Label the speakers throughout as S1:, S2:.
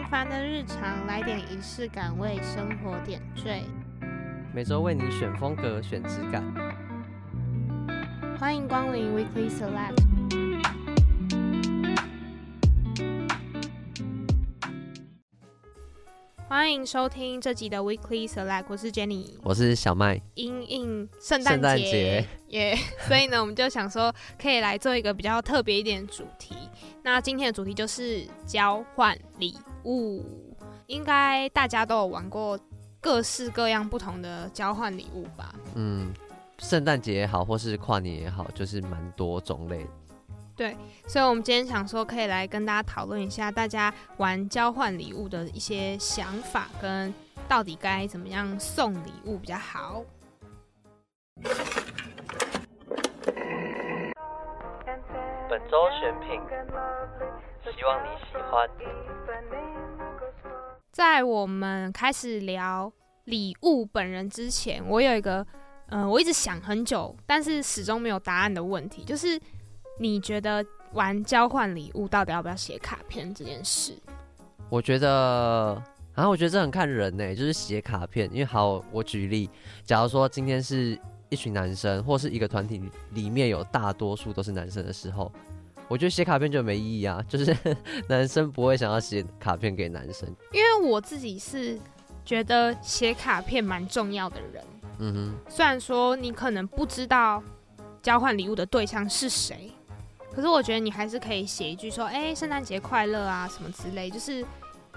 S1: 平凡的日常，来点仪式感，为生活点缀。
S2: 每周为你选风格，选质感。
S1: 欢迎光临 Weekly Select。欢迎收听这集的 Weekly Select，我是 Jenny，
S2: 我是小麦。
S1: 因应圣诞节耶，所以呢，我们就想说可以来做一个比较特别一点的主题。那今天的主题就是交换礼物。应该大家都有玩过各式各样不同的交换礼物吧？
S2: 嗯，圣诞节也好，或是跨年也好，就是蛮多种类。
S1: 对，所以，我们今天想说，可以来跟大家讨论一下，大家玩交换礼物的一些想法，跟到底该怎么样送礼物比较好。
S2: 本周选品，希望你喜欢。
S1: 在我们开始聊礼物本人之前，我有一个，嗯、呃，我一直想很久，但是始终没有答案的问题，就是。你觉得玩交换礼物到底要不要写卡片这件事？
S2: 我觉得然啊，我觉得这很看人呢，就是写卡片。因为好，我举例，假如说今天是一群男生，或是一个团体里面有大多数都是男生的时候，我觉得写卡片就没意义啊。就是 男生不会想要写卡片给男生。
S1: 因为我自己是觉得写卡片蛮重要的人。嗯哼，虽然说你可能不知道交换礼物的对象是谁。可是我觉得你还是可以写一句说，哎、欸，圣诞节快乐啊，什么之类。就是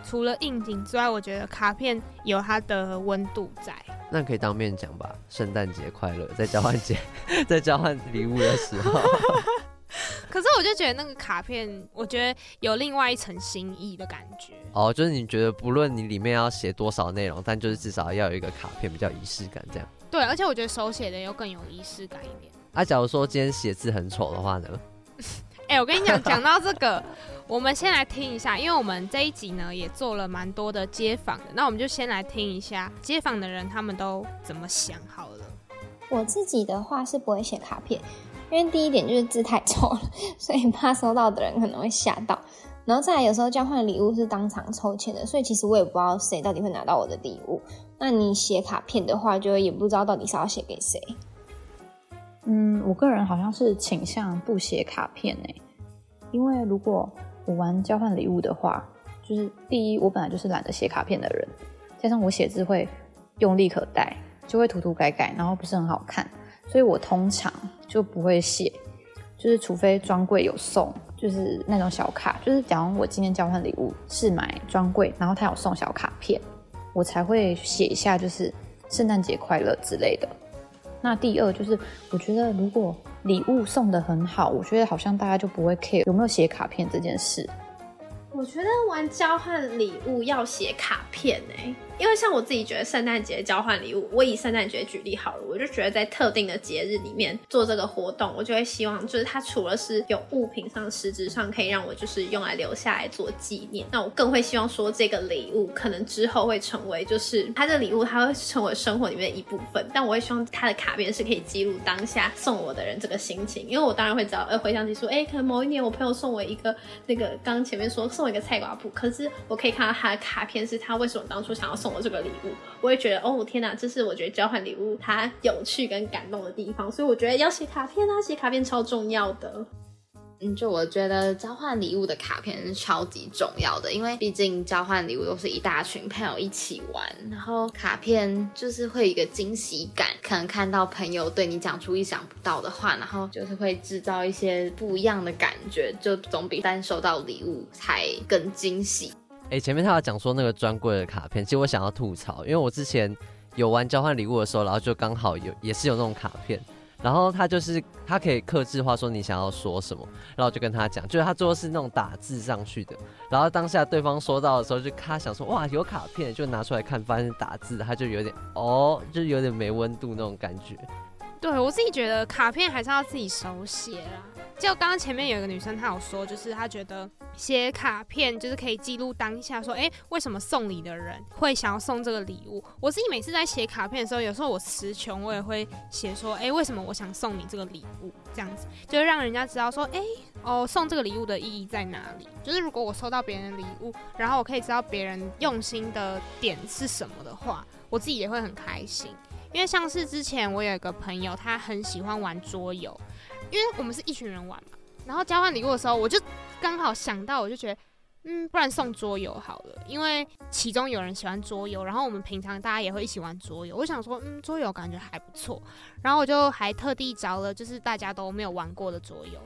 S1: 除了应景之外，我觉得卡片有它的温度在。
S2: 那可以当面讲吧，圣诞节快乐，在交换节，在交换礼物的时候。
S1: 可是我就觉得那个卡片，我觉得有另外一层心意的感觉。
S2: 哦，就是你觉得不论你里面要写多少内容，但就是至少要有一个卡片，比较仪式感这样。
S1: 对，而且我觉得手写的又更有仪式感一点。
S2: 啊，假如说今天写字很丑的话呢？
S1: 哎、欸，我跟你讲，讲到这个，我们先来听一下，因为我们这一集呢也做了蛮多的街访的，那我们就先来听一下街访的人他们都怎么想好了。
S3: 我自己的话是不会写卡片，因为第一点就是字太丑了，所以怕收到的人可能会吓到。然后再来，有时候交换礼物是当场抽签的，所以其实我也不知道谁到底会拿到我的礼物。那你写卡片的话，就也不知道到底是要写给谁。
S4: 嗯，我个人好像是倾向不写卡片诶，因为如果我玩交换礼物的话，就是第一，我本来就是懒得写卡片的人，加上我写字会用力可带，就会涂涂改改，然后不是很好看，所以我通常就不会写，就是除非专柜有送，就是那种小卡，就是假如我今天交换礼物是买专柜，然后他有送小卡片，我才会写一下，就是圣诞节快乐之类的。那第二就是，我觉得如果礼物送得很好，我觉得好像大家就不会 care 有没有写卡片这件事。
S5: 我觉得玩交换礼物要写卡片欸。因为像我自己觉得圣诞节交换礼物，我以圣诞节举例好了，我就觉得在特定的节日里面做这个活动，我就会希望就是它除了是有物品上实质上可以让我就是用来留下来做纪念，那我更会希望说这个礼物可能之后会成为就是它的礼物，它会成为生活里面一部分。但我会希望它的卡片是可以记录当下送我的人这个心情，因为我当然会知道，呃，回想起说，哎，可能某一年我朋友送我一个那个刚刚前面说送我一个菜瓜布，可是我可以看到他的卡片是他为什么当初想要送。我这个礼物，我也觉得哦，天哪，这是我觉得交换礼物它有趣跟感动的地方，所以我觉得要写卡片啊，写卡片超重要的。
S6: 嗯，就我觉得交换礼物的卡片是超级重要的，因为毕竟交换礼物都是一大群朋友一起玩，然后卡片就是会有一个惊喜感，可能看到朋友对你讲出意想不到的话，然后就是会制造一些不一样的感觉，就总比单收到礼物才更惊喜。
S2: 哎、前面他有讲说那个专柜的卡片，其实我想要吐槽，因为我之前有玩交换礼物的时候，然后就刚好有也是有那种卡片，然后他就是他可以克制话说你想要说什么，然后我就跟他讲，就是他最后是那种打字上去的，然后当下对方收到的时候，就他想说哇有卡片，就拿出来看，发现打字，他就有点哦，就有点没温度那种感觉。
S1: 对，我自己觉得卡片还是要自己手写啦。就刚刚前面有一个女生，她有说，就是她觉得写卡片就是可以记录当下，说，哎，为什么送礼的人会想要送这个礼物？我自己每次在写卡片的时候，有时候我词穷，我也会写说，哎，为什么我想送你这个礼物？这样子，就是让人家知道说，哎，哦，送这个礼物的意义在哪里？就是如果我收到别人的礼物，然后我可以知道别人用心的点是什么的话，我自己也会很开心。因为像是之前我有一个朋友，他很喜欢玩桌游，因为我们是一群人玩嘛，然后交换礼物的时候，我就刚好想到，我就觉得。嗯，不然送桌游好了，因为其中有人喜欢桌游，然后我们平常大家也会一起玩桌游。我想说，嗯，桌游感觉还不错，然后我就还特地找了就是大家都没有玩过的桌游，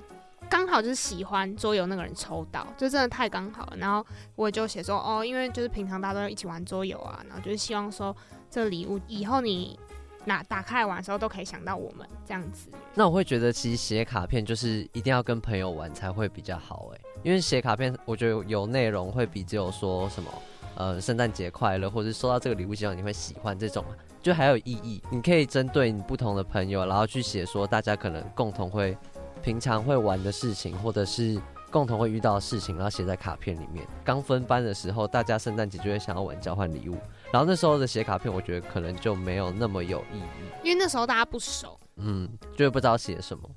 S1: 刚好就是喜欢桌游那个人抽到，就真的太刚好了。然后我就写说，哦，因为就是平常大家都一起玩桌游啊，然后就是希望说这礼物以后你。那打开来玩的时候都可以想到我们这样子。
S2: 那我会觉得其实写卡片就是一定要跟朋友玩才会比较好哎，因为写卡片我觉得有内容会比只有说什么呃圣诞节快乐或者收到这个礼物希望你会喜欢这种就还有意义。你可以针对你不同的朋友，然后去写说大家可能共同会平常会玩的事情，或者是共同会遇到的事情，然后写在卡片里面。刚分班的时候，大家圣诞节就会想要玩交换礼物。然后那时候的写卡片，我觉得可能就没有那么有意义，
S1: 因为那时候大家不熟，
S2: 嗯，就会不知道写什么。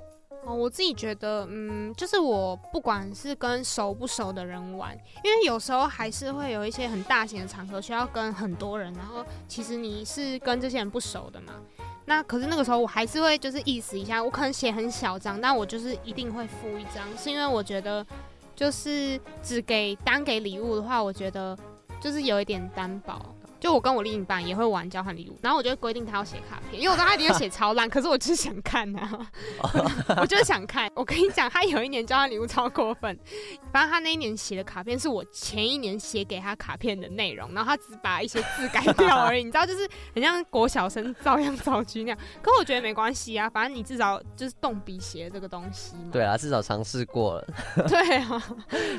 S1: 哦，我自己觉得，嗯，就是我不管是跟熟不熟的人玩，因为有时候还是会有一些很大型的场合需要跟很多人，然后其实你是跟这些人不熟的嘛，那可是那个时候我还是会就是意思一下，我可能写很小张，但我就是一定会附一张，是因为我觉得就是只给单给礼物的话，我觉得就是有一点单薄。就我跟我另一半也会玩交换礼物，然后我就规定他要写卡片，因为我知道他一定会写超烂，可是我就是想看啊，我就是想看。我跟你讲，他有一年交换礼物超过分，反正他那一年写的卡片是我前一年写给他卡片的内容，然后他只把一些字改掉而已，你知道，就是很像国小生照样造句那样。可我觉得没关系啊，反正你至少就是动笔写这个东西嘛。
S2: 对啊，至少尝试过了。
S1: 对啊，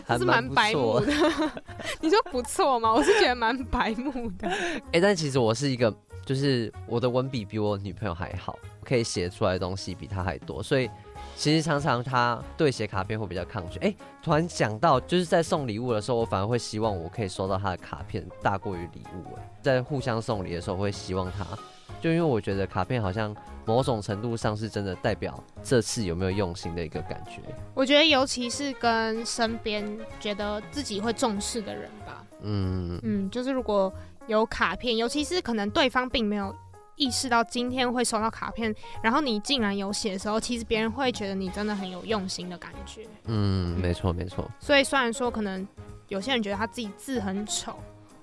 S1: 还是蛮白目的。你说不错吗？我是觉得蛮白目的。
S2: 哎、欸，但其实我是一个，就是我的文笔比我女朋友还好，可以写出来的东西比她还多，所以其实常常她对写卡片会比较抗拒。哎、欸，突然想到，就是在送礼物的时候，我反而会希望我可以收到她的卡片大过于礼物。哎，在互相送礼的时候，我会希望她，就因为我觉得卡片好像某种程度上是真的代表这次有没有用心的一个感觉。
S1: 我觉得尤其是跟身边觉得自己会重视的人吧。嗯嗯，就是如果。有卡片，尤其是可能对方并没有意识到今天会收到卡片，然后你竟然有写的时候，其实别人会觉得你真的很有用心的感觉。
S2: 嗯，没错没错。
S1: 所以虽然说可能有些人觉得他自己字很丑，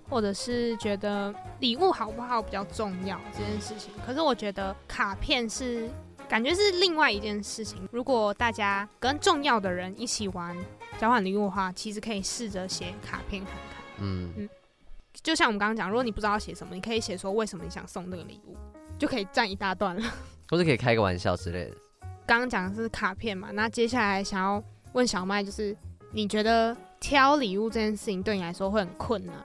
S1: 或者是觉得礼物好不好比较重要这件事情，可是我觉得卡片是感觉是另外一件事情。如果大家跟重要的人一起玩交换礼物的话，其实可以试着写卡片看看。嗯嗯。就像我们刚刚讲，如果你不知道写什么，你可以写说为什么你想送这个礼物，就可以占一大段了。
S2: 或是可以开个玩笑之类的。
S1: 刚刚讲的是卡片嘛，那接下来想要问小麦，就是你觉得挑礼物这件事情对你来说会很困难吗？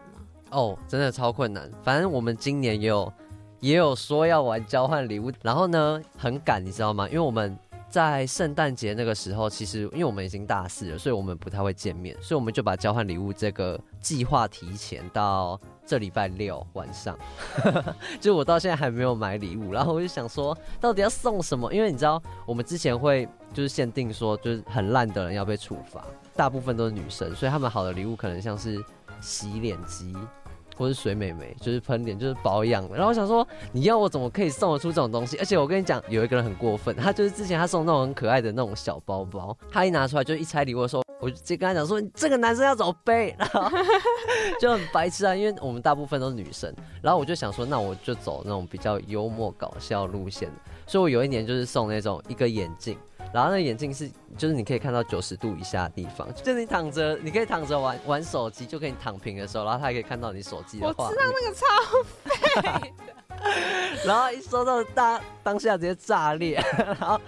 S2: 哦，真的超困难。反正我们今年也有也有说要玩交换礼物，然后呢很赶，你知道吗？因为我们。在圣诞节那个时候，其实因为我们已经大四了，所以我们不太会见面，所以我们就把交换礼物这个计划提前到这礼拜六晚上。就我到现在还没有买礼物，然后我就想说，到底要送什么？因为你知道，我们之前会就是限定说，就是很烂的人要被处罚，大部分都是女生，所以他们好的礼物可能像是洗脸机。或是水美眉，就是喷脸，就是保养。然后我想说，你要我怎么可以送得出这种东西？而且我跟你讲，有一个人很过分，他就是之前他送那种很可爱的那种小包包，他一拿出来就一拆礼物的时候，我就直接跟他讲说，这个男生要怎么背？然后就很白痴啊，因为我们大部分都是女生。然后我就想说，那我就走那种比较幽默搞笑路线。所以我有一年就是送那种一个眼镜。然后那眼镜是，就是你可以看到九十度以下的地方，就是你躺着，你可以躺着玩玩手机，就可以躺平的时候，然后他还可以看到你手机的画面。
S1: 我知道那个超废。
S2: 然后一收到当当下直接炸裂，然后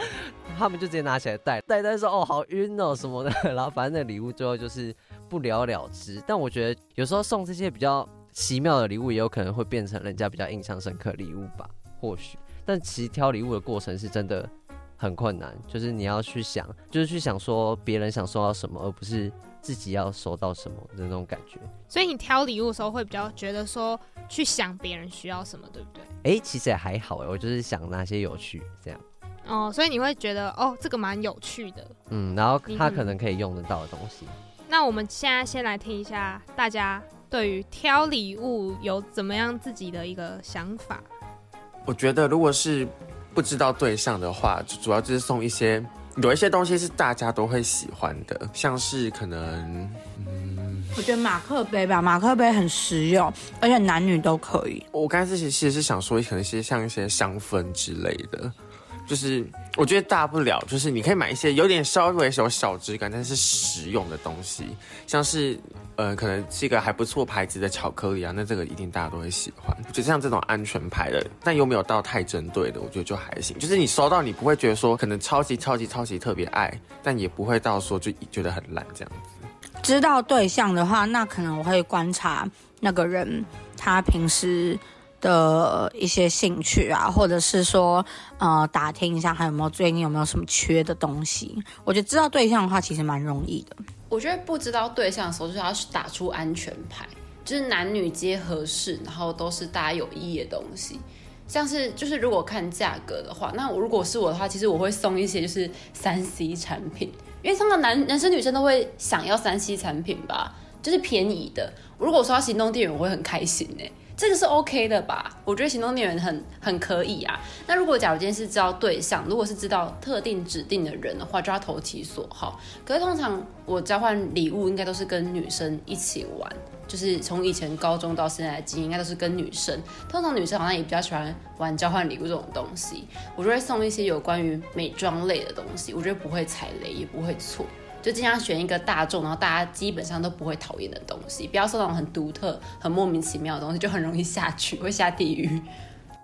S2: 他们就直接拿起来戴，戴戴说哦好晕哦什么的，然后反正那礼物最后就是不了了之。但我觉得有时候送这些比较奇妙的礼物，也有可能会变成人家比较印象深刻的礼物吧，或许。但其实挑礼物的过程是真的。很困难，就是你要去想，就是去想说别人想收到什么，而不是自己要收到什么的那种感觉。
S1: 所以你挑礼物的时候会比较觉得说去想别人需要什么，对不对？
S2: 哎、欸，其实也还好哎，我就是想那些有趣这样。
S1: 哦，所以你会觉得哦，这个蛮有趣的。
S2: 嗯，然后他可能可以用得到的东西。
S1: 那我们现在先来听一下大家对于挑礼物有怎么样自己的一个想法。
S7: 我觉得如果是不知道对象的话，主要就是送一些，有一些东西是大家都会喜欢的，像是可能，嗯，
S8: 我觉得马克杯吧，马克杯很实用，而且男女都可以。
S7: 我刚才其实是想说，可能一些像一些香氛之类的。就是我觉得大不了，就是你可以买一些有点稍微有小质感，但是实用的东西，像是呃，可能是一个还不错牌子的巧克力啊，那这个一定大家都会喜欢。就像这种安全牌的，但又没有到太针对的，我觉得就还行。就是你收到，你不会觉得说可能超级超级超级特别爱，但也不会到说就觉得很烂这样子。
S8: 知道对象的话，那可能我会观察那个人他平时。的一些兴趣啊，或者是说，呃，打听一下还有没有最近有没有什么缺的东西。我觉得知道对象的话，其实蛮容易的。
S9: 我觉得不知道对象的时候，就是要打出安全牌，就是男女皆合适，然后都是大家有意义的东西。像是就是如果看价格的话，那我如果是我的话，其实我会送一些就是三 C 产品，因为通常男男生女生都会想要三 C 产品吧，就是便宜的。如果说行动电源，我会很开心哎。这个是 OK 的吧？我觉得行动电源很很可以啊。那如果假如今天是知道对象，如果是知道特定指定的人的话，就要投其所好。可是通常我交换礼物应该都是跟女生一起玩，就是从以前高中到现在的经验，应该都是跟女生。通常女生好像也比较喜欢玩交换礼物这种东西。我就会送一些有关于美妆类的东西，我觉得不会踩雷，也不会错。就尽量选一个大众，然后大家基本上都不会讨厌的东西，不要说那种很独特、很莫名其妙的东西，就很容易下去，会下地狱。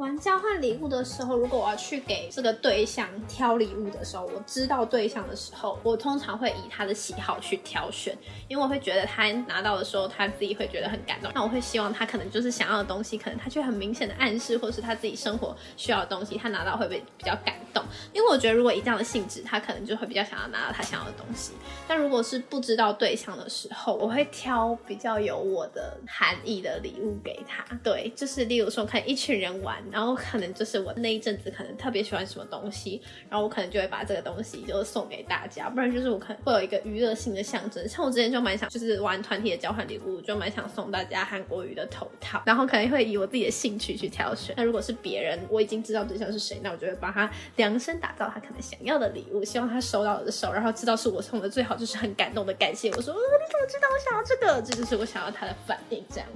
S5: 玩交换礼物的时候，如果我要去给这个对象挑礼物的时候，我知道对象的时候，我通常会以他的喜好去挑选，因为我会觉得他拿到的时候，他自己会觉得很感动。那我会希望他可能就是想要的东西，可能他却很明显的暗示，或是他自己生活需要的东西，他拿到会不会比较感动？因为我觉得如果以这样的性质，他可能就会比较想要拿到他想要的东西。但如果是不知道对象的时候，我会挑比较有我的含义的礼物给他。对，就是例如说看一群人玩。然后可能就是我那一阵子可能特别喜欢什么东西，然后我可能就会把这个东西就送给大家，不然就是我可能会有一个娱乐性的象征。像我之前就蛮想，就是玩团体的交换礼物，就蛮想送大家韩国瑜的头套，然后可能会以我自己的兴趣去挑选。那如果是别人，我已经知道对象是谁，那我就会帮他量身打造他可能想要的礼物，希望他收到我的手，然后知道是我送的，最好就是很感动的感谢我说，呃，你怎么知道我想要这个？这就是我想要他的反应，这样。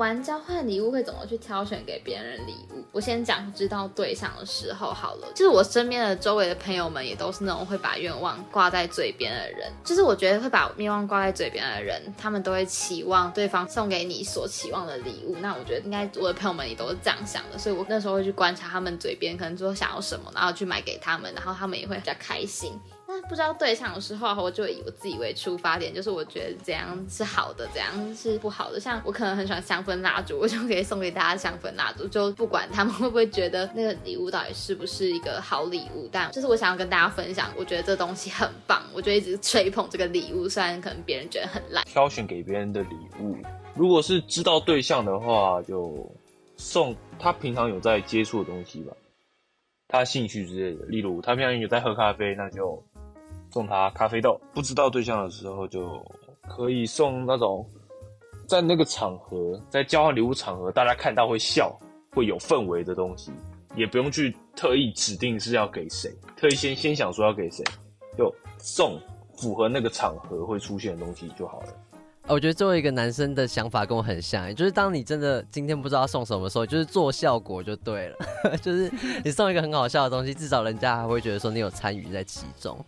S6: 玩交换礼物会怎么去挑选给别人礼物？我先讲知道对象的时候好了。就是我身边的周围的朋友们也都是那种会把愿望挂在嘴边的人。就是我觉得会把愿望挂在嘴边的人，他们都会期望对方送给你所期望的礼物。那我觉得应该我的朋友们也都是这样想的，所以我那时候会去观察他们嘴边可能说想要什么，然后去买给他们，然后他们也会比较开心。不知道对象的时候，我就以我自己为出发点，就是我觉得怎样是好的，怎样是不好的。像我可能很喜欢香氛蜡烛，我就可以送给大家香氛蜡烛，就不管他们会不会觉得那个礼物到底是不是一个好礼物，但就是我想要跟大家分享，我觉得这东西很棒，我就一直吹捧这个礼物，虽然可能别人觉得很烂。
S10: 挑选给别人的礼物，如果是知道对象的话，就送他平常有在接触的东西吧，他兴趣之类的，例如他平常有在喝咖啡，那就。送他咖啡豆，不知道对象的时候就可以送那种，在那个场合，在交换礼物场合，大家看到会笑，会有氛围的东西，也不用去特意指定是要给谁，特意先先想说要给谁，就送符合那个场合会出现的东西就好了。
S2: 我觉得作为一个男生的想法跟我很像，就是当你真的今天不知道送什么时候，就是做效果就对了，就是你送一个很好笑的东西，至少人家还会觉得说你有参与在其中。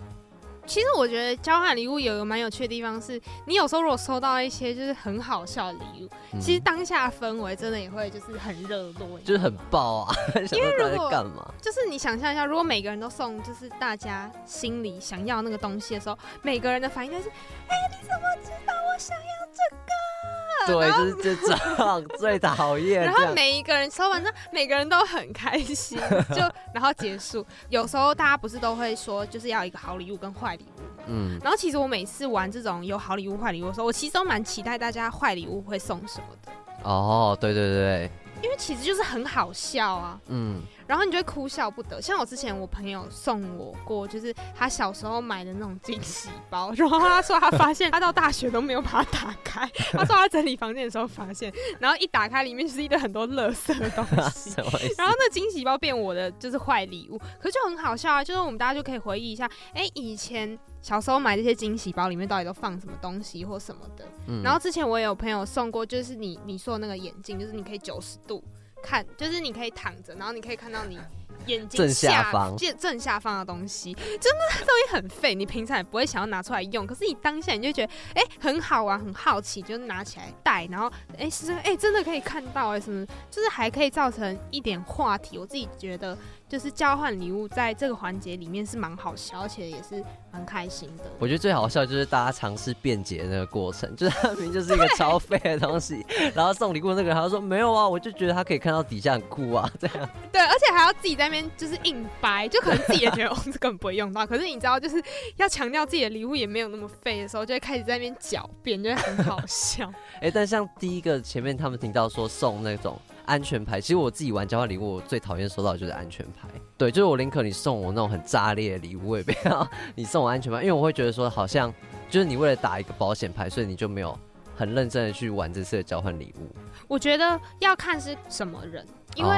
S1: 其实我觉得交换礼物有一个蛮有趣的地方是，你有时候如果收到一些就是很好笑的礼物，嗯、其实当下氛围真的也会就是很热络，
S2: 就是很爆啊！
S1: 因为如果
S2: 干嘛？
S1: 就是你想象一下，如果每个人都送就是大家心里想要那个东西的时候，每个人的反应就是：哎，你怎么知道我想要这个？
S2: 对，就是这种 最讨厌。
S1: 然后每一个人抽完之后，每个人都很开心，就 然后结束。有时候大家不是都会说，就是要一个好礼物跟坏礼物。嗯。然后其实我每次玩这种有好礼物、坏礼物的时候，我其实都蛮期待大家坏礼物会送什么的。
S2: 哦，对对对，
S1: 因为其实就是很好笑啊，嗯，然后你就会哭笑不得。像我之前我朋友送我过，就是他小时候买的那种惊喜包，然后他说他发现他到大学都没有把它打开，他说他整理房间的时候发现，然后一打开里面就是一堆很多垃圾的东西，然后那惊喜包变我的就是坏礼物，可是就很好笑啊，就是我们大家就可以回忆一下，哎、欸，以前小时候买这些惊喜包里面到底都放什么东西或什么的。嗯、然后之前我也有朋友送过，就是你你说的那个眼镜，就是你可以九十度看，就是你可以躺着，然后你可以看到你眼睛
S2: 正下方
S1: 正下方的东西，真的东西很废，你平常也不会想要拿出来用，可是你当下你就觉得哎、欸、很好玩，很好奇，就拿起来戴，然后哎是哎真的可以看到哎什么，就是还可以造成一点话题，我自己觉得。就是交换礼物，在这个环节里面是蛮好笑，而且也是蛮开心的。
S2: 我觉得最好笑就是大家尝试辩解的那个过程，就是他明明就是一个超废的东西，然后送礼物那个人他说没有啊，我就觉得他可以看到底下很酷啊，这样。
S1: 对，而且还要自己在那边就是硬掰，就可能自己也觉得 哦，这根本不会用到。可是你知道，就是要强调自己的礼物也没有那么废的时候，就会开始在那边狡辩，就会很好笑。
S2: 哎、欸，但像第一个前面他们听到说送那种。安全牌，其实我自己玩交换礼物，我最讨厌收到的就是安全牌。对，就是我宁可你送我那种很炸裂的礼物，我也不要你送我安全牌，因为我会觉得说好像就是你为了打一个保险牌，所以你就没有很认真的去玩这次的交换礼物。
S1: 我觉得要看是什么人，因为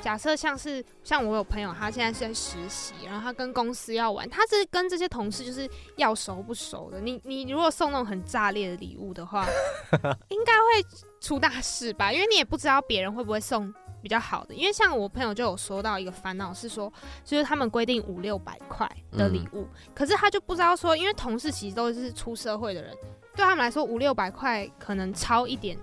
S1: 假设像是像我有朋友，他现在是在实习，然后他跟公司要玩，他是跟这些同事就是要熟不熟的。你你如果送那种很炸裂的礼物的话，应该会。出大事吧，因为你也不知道别人会不会送比较好的。因为像我朋友就有说到一个烦恼是说，就是他们规定五六百块的礼物，可是他就不知道说，因为同事其实都是出社会的人，对他们来说五六百块可能超一点，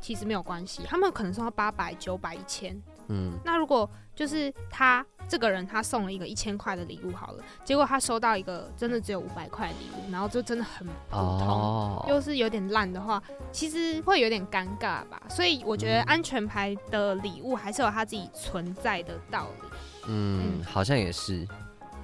S1: 其实没有关系，他们可能送到八百、九百、一千。嗯，那如果就是他这个人他送了一个一千块的礼物好了，结果他收到一个真的只有五百块的礼物，然后就真的很普通，哦、又是有点烂的话，其实会有点尴尬吧。所以我觉得安全牌的礼物还是有它自己存在的道理。
S2: 嗯，嗯好像也是。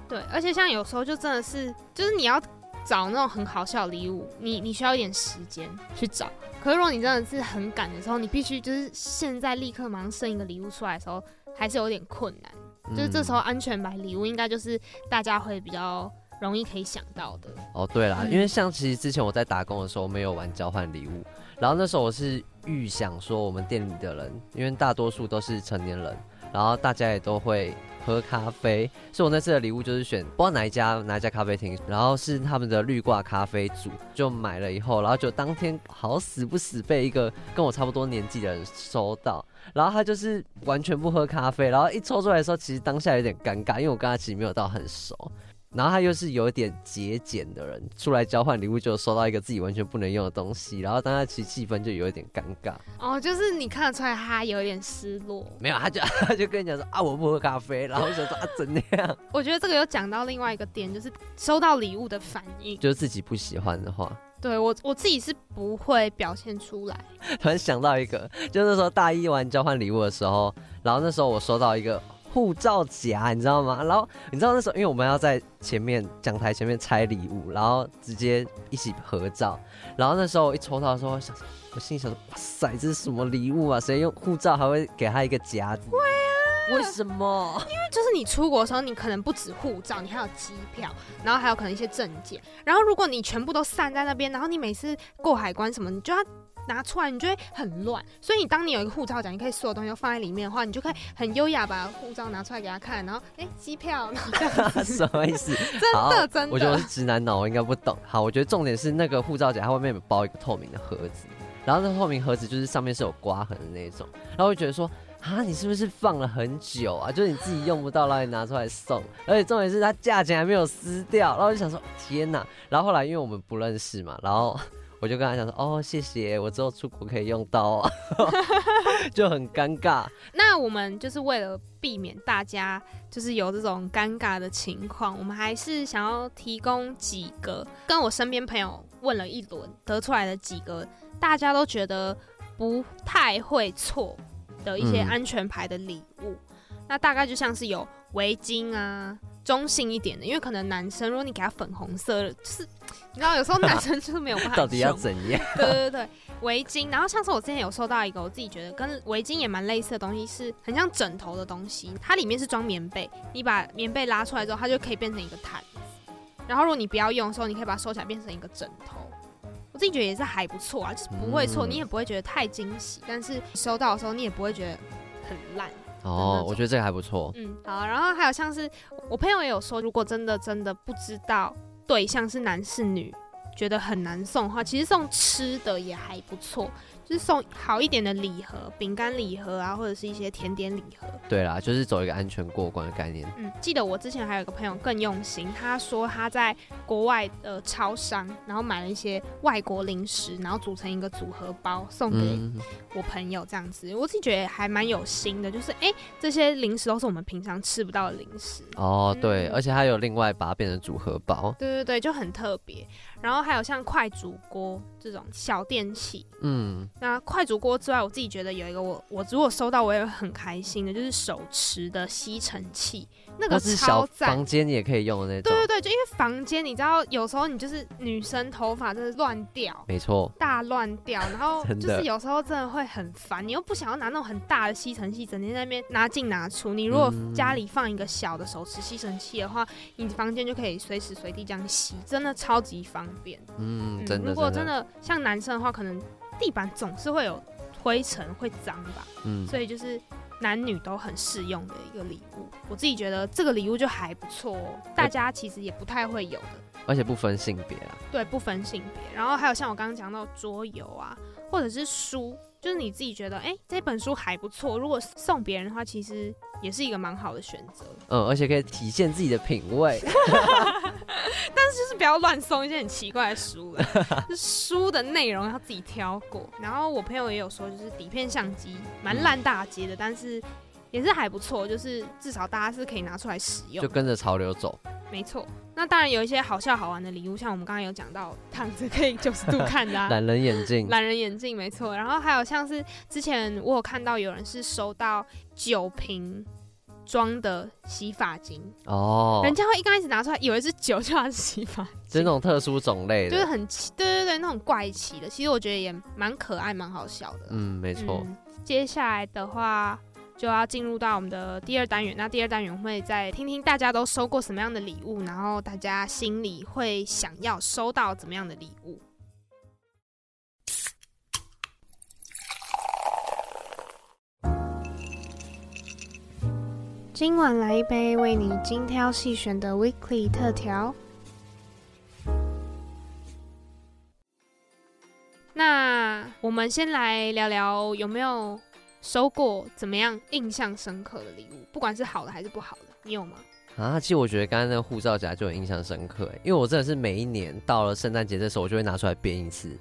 S1: 对，而且像有时候就真的是，就是你要找那种很好笑的礼物，你你需要一点时间去找。可是如果你真的是很赶的时候，你必须就是现在立刻马上生一个礼物出来的时候，还是有点困难。嗯、就是这时候安全牌礼物应该就是大家会比较容易可以想到的。
S2: 哦，对啦，嗯、因为像其实之前我在打工的时候没有玩交换礼物，然后那时候我是预想说我们店里的人，因为大多数都是成年人，然后大家也都会。喝咖啡，所以我那次的礼物就是选不知道哪一家哪一家咖啡厅，然后是他们的绿挂咖啡组，就买了以后，然后就当天好死不死被一个跟我差不多年纪的人收到，然后他就是完全不喝咖啡，然后一抽出来的时候，其实当下有点尴尬，因为我跟他其实没有到很熟。然后他又是有点节俭的人，出来交换礼物就收到一个自己完全不能用的东西，然后当他其实气氛就有一点尴尬。
S1: 哦，就是你看得出来他有点失落。
S2: 没有，他就 他就跟你讲说啊，我不喝咖啡，然后我想说啊，怎样？
S1: 我觉得这个有讲到另外一个点，就是收到礼物的反应，
S2: 就是自己不喜欢的话，
S1: 对我我自己是不会表现出来。
S2: 突然想到一个，就那时候大一玩交换礼物的时候，然后那时候我收到一个。护照夹，你知道吗？然后你知道那时候，因为我们要在前面讲台前面拆礼物，然后直接一起合照。然后那时候我一抽到的时候，我想，我心里想说，哇塞，这是什么礼物啊？谁用护照还会给他一个夹子？
S1: 会啊？
S2: 为什么？
S1: 因为就是你出国的时候，你可能不止护照，你还有机票，然后还有可能一些证件。然后如果你全部都散在那边，然后你每次过海关什么，你就要。拿出来，你就会很乱。所以你当你有一个护照夹，你可以所有东西都放在里面的话，你就可以很优雅把护照拿出来给他看，然后哎，机票，然后这 样
S2: 什么意思？
S1: 真的真的，
S2: 我觉得我是直男脑，我应该不懂。好，我觉得重点是那个护照夹，它外面有包一个透明的盒子，然后那个透明盒子就是上面是有刮痕的那种，然后我就觉得说啊，你是不是放了很久啊？就是你自己用不到，然后你拿出来送，而且重点是它价钱还没有撕掉，然后我就想说天哪！然后后来因为我们不认识嘛，然后。我就跟他讲说，哦，谢谢，我之后出国可以用到啊，就很尴尬。
S1: 那我们就是为了避免大家就是有这种尴尬的情况，我们还是想要提供几个跟我身边朋友问了一轮得出来的几个大家都觉得不太会错的一些安全牌的礼物。嗯、那大概就像是有围巾啊、中性一点的，因为可能男生如果你给他粉红色的，就是你知道有时候男生就是没有办法。
S2: 到底要怎样？
S1: 对对对，围巾。然后上次我之前有收到一个，我自己觉得跟围巾也蛮类似的东西，是很像枕头的东西，它里面是装棉被，你把棉被拉出来之后，它就可以变成一个毯子。然后如果你不要用的时候，你可以把它收起来变成一个枕头。我自己觉得也是还不错啊，就是不会错，嗯、你也不会觉得太惊喜，但是收到的时候你也不会觉得很烂。
S2: 哦，我觉得这个还不错。
S1: 嗯，好，然后还有像是我朋友也有说，如果真的真的不知道对象是男是女，觉得很难送的话，其实送吃的也还不错。就是送好一点的礼盒，饼干礼盒啊，或者是一些甜点礼盒。
S2: 对啦，就是走一个安全过关的概念。
S1: 嗯，记得我之前还有一个朋友更用心，他说他在国外的超商，然后买了一些外国零食，然后组成一个组合包送给我朋友，这样子，嗯、我自己觉得还蛮有心的。就是哎、欸，这些零食都是我们平常吃不到的零食。
S2: 哦，对，嗯、而且他有另外把它变成组合包。
S1: 对对对，就很特别。然后还有像快煮锅这种小电器，嗯，那快煮锅之外，我自己觉得有一个我我如果收到我也会很开心的，就是手持的吸尘器。那个超赞，
S2: 房间也可以用的那种。
S1: 对对对，就因为房间，你知道，有时候你就是女生头发真的乱掉，
S2: 没错，
S1: 大乱掉，然后 就是有时候真的会很烦，你又不想要拿那种很大的吸尘器，整天在那边拿进拿出。你如果家里放一个小的手持吸尘器的话，你房间就可以随时随地这样吸，真的超级方便。
S2: 嗯，真的。
S1: 如果真的像男生的话，可能地板总是会有灰尘，会脏吧。嗯，所以就是。男女都很适用的一个礼物，我自己觉得这个礼物就还不错哦，大家其实也不太会有的，
S2: 而且不分性别啊。
S1: 对，不分性别。然后还有像我刚刚讲到桌游啊，或者是书，就是你自己觉得，哎，这本书还不错，如果送别人的话，其实也是一个蛮好的选择。
S2: 嗯，而且可以体现自己的品味。
S1: 但是就是不要乱送一些很奇怪的书了，书的内容要自己挑过。然后我朋友也有说，就是底片相机蛮烂大街的，但是也是还不错，就是至少大家是可以拿出来使用，
S2: 就跟着潮流走。
S1: 没错，那当然有一些好笑好玩的礼物，像我们刚刚有讲到躺着可以九十度 看的
S2: 懒人眼镜，
S1: 懒人眼镜没错。然后还有像是之前我有看到有人是收到酒瓶。装的洗发精哦，人家会一刚开始拿出来以为是酒，就它是洗发精，
S2: 这种特殊种类的，
S1: 就是很奇，对对对，那种怪奇的，其实我觉得也蛮可爱，蛮好笑的。
S2: 嗯，没错、嗯。
S1: 接下来的话就要进入到我们的第二单元，那第二单元会再听听大家都收过什么样的礼物，然后大家心里会想要收到怎么样的礼物。今晚来一杯为你精挑细选的 Weekly 特调。那我们先来聊聊有没有收过怎么样印象深刻的礼物，不管是好的还是不好的，你有吗？
S2: 啊，其实我觉得刚刚那个护照夹就很印象深刻，因为我真的是每一年到了圣诞节的时候，我就会拿出来编一次，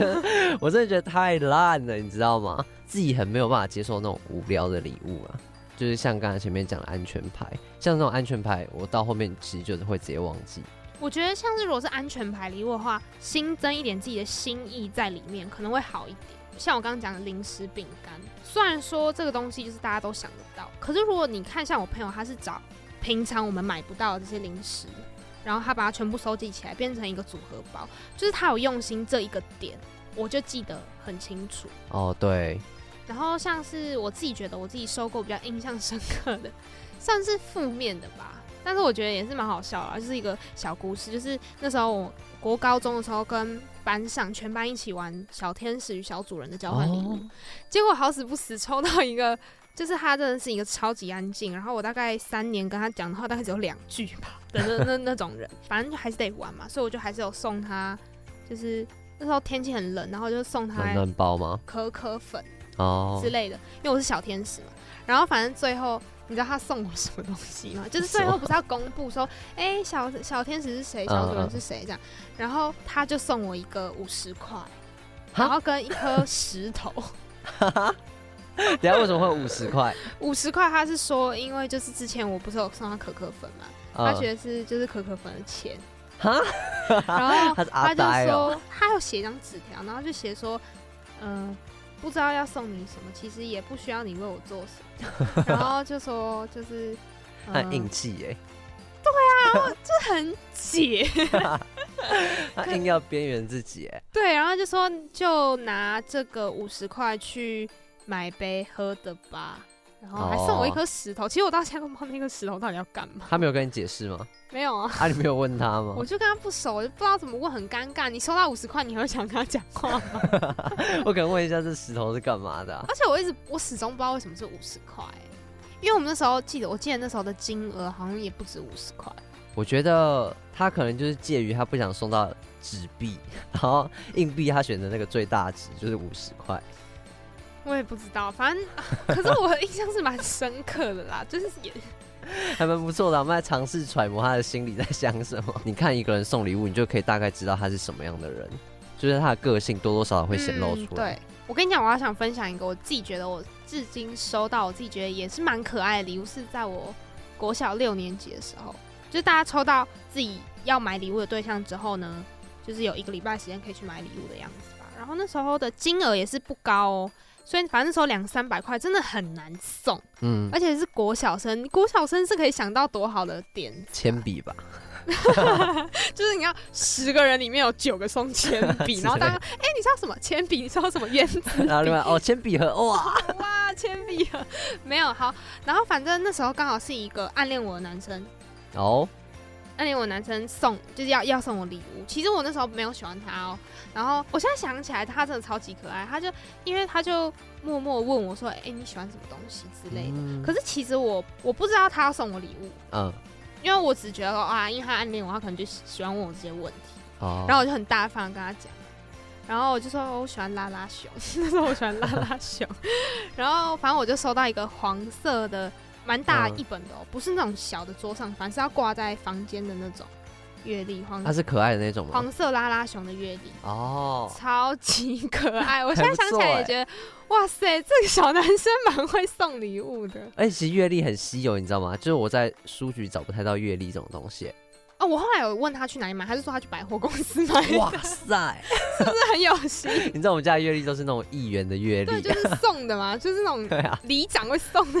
S2: 我真的觉得太烂了，你知道吗？自己很没有办法接受那种无聊的礼物啊。就是像刚才前面讲的安全牌，像这种安全牌，我到后面其实就是会直接忘记。
S1: 我觉得像是如果是安全牌礼物的话，新增一点自己的心意在里面，可能会好一点。像我刚刚讲的零食饼干，虽然说这个东西就是大家都想得到，可是如果你看像我朋友，他是找平常我们买不到的这些零食，然后他把它全部收集起来，变成一个组合包，就是他有用心这一个点，我就记得很清楚。
S2: 哦，对。
S1: 然后像是我自己觉得我自己收购比较印象深刻的，算是负面的吧，但是我觉得也是蛮好笑啊，就是一个小故事，就是那时候我国高中的时候跟班上全班一起玩小天使与小主人的交换礼物，哦、结果好死不死抽到一个，就是他真的是一个超级安静，然后我大概三年跟他讲的话大概只有两句吧 的那那那种人，反正就还是得玩嘛，所以我就还是有送他，就是那时候天气很冷，然后就送他
S2: 暖暖包吗？
S1: 可可粉。哦之类的，因为我是小天使嘛，然后反正最后你知道他送我什么东西吗？就是最后不是要公布说，哎、欸，小小天使是谁，小主人是谁这样，然后他就送我一个五十块，然后跟一颗石头。
S2: 哈哈，等下为什么会五十块？
S1: 五十块他是说，因为就是之前我不是有送他可可粉嘛，他觉得是就是可可粉的钱。哈，然后 他就说他要写一张纸条，然后就写说，嗯、呃。不知道要送你什么，其实也不需要你为我做什么，然后就说就是 很
S2: 硬气耶。
S1: 然后就很解，
S2: 他硬要边缘自己，哎，
S1: 对，然后就说就拿这个五十块去买杯喝的吧。然后还送我一颗石头，其实我到现在都不知道那个石头到底要干嘛。
S2: 他没有跟你解释吗？
S1: 没有啊。
S2: 啊，你没有问他吗？
S1: 我就跟他不熟，我就不知道怎么问，很尴尬。你收到五十块，你会想跟他讲话吗？
S2: 我可能问一下这石头是干嘛的。
S1: 而且我一直我始终不知道为什么是五十块，因为我们那时候记得，我记得那时候的金额好像也不止五十块。
S2: 我觉得他可能就是介于他不想送到纸币，然后硬币他选择那个最大值就是五十块。
S1: 我也不知道，反正 可是我的印象是蛮深刻的啦，就是 也
S2: 还蛮不错的。我们在尝试揣摩他的心里在想什么。你看一个人送礼物，你就可以大概知道他是什么样的人，就是他的个性多多少少会显露出来。
S1: 嗯、对，我跟你讲，我要想分享一个我自己觉得我至今收到我自己觉得也是蛮可爱的礼物，是在我国小六年级的时候，就是大家抽到自己要买礼物的对象之后呢，就是有一个礼拜时间可以去买礼物的样子吧。然后那时候的金额也是不高哦。所以反正说两三百块真的很难送，嗯，而且是国小生，国小生是可以想到多好的点，
S2: 铅笔吧，
S1: 就是你要十个人里面有九个送铅笔，然后大家哎、欸，你知道什么铅笔？你知道什么原子？
S2: 然后另外哦，铅笔盒哇。
S1: 哇，铅笔盒。没有好，然后反正那时候刚好是一个暗恋我的男生。哦。那年我男生送就是要要送我礼物，其实我那时候没有喜欢他哦。然后我现在想起来，他真的超级可爱。他就因为他就默默问我说：“哎、欸，你喜欢什么东西之类的？”嗯、可是其实我我不知道他要送我礼物，嗯，因为我只觉得说啊，因为他暗恋我，他可能就喜欢问我这些问题。哦，然后我就很大方跟他讲，然后我就说我喜欢拉拉熊，那时候我喜欢拉拉熊。然后反正我就收到一个黄色的。蛮大一本的哦，不是那种小的桌上，反正是要挂在房间的那种月历。黄
S2: 它是可爱的那种吗？
S1: 黄色拉拉熊的月历哦，超级可爱。我 现在想起来也觉得，哇塞，这个小男生蛮会送礼物的。
S2: 而且其实月历很稀有，你知道吗？就是我在书局找不太到月历这种东西。
S1: 哦，我后来有问他去哪里买，他是说他去百货公司买。
S2: 哇塞，
S1: 是不是很有心？
S2: 你知道我们家的月历都是那种一元的月历，
S1: 对，就是送的嘛，就是那种里长会送的，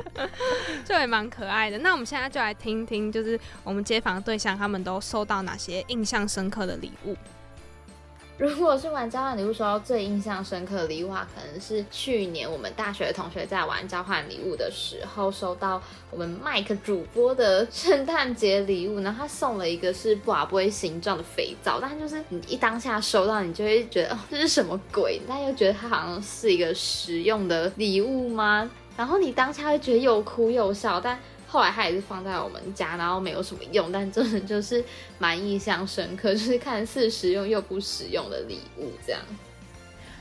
S1: 就也蛮可爱的。那我们现在就来听听，就是我们街坊对象他们都收到哪些印象深刻的礼物。
S6: 如果是玩交换礼物，收到最印象深刻的礼物啊，可能是去年我们大学的同学在玩交换礼物的时候，收到我们麦克主播的圣诞节礼物，然后他送了一个是布瓦杯形状的肥皂，但就是你一当下收到，你就会觉得哦，这是什么鬼？但又觉得它好像是一个实用的礼物吗？然后你当下会觉得又哭又笑，但。后来它也是放在我们家，然后没有什么用，但真的就是蛮印象深刻，就是看似实用又不实用的礼物这样。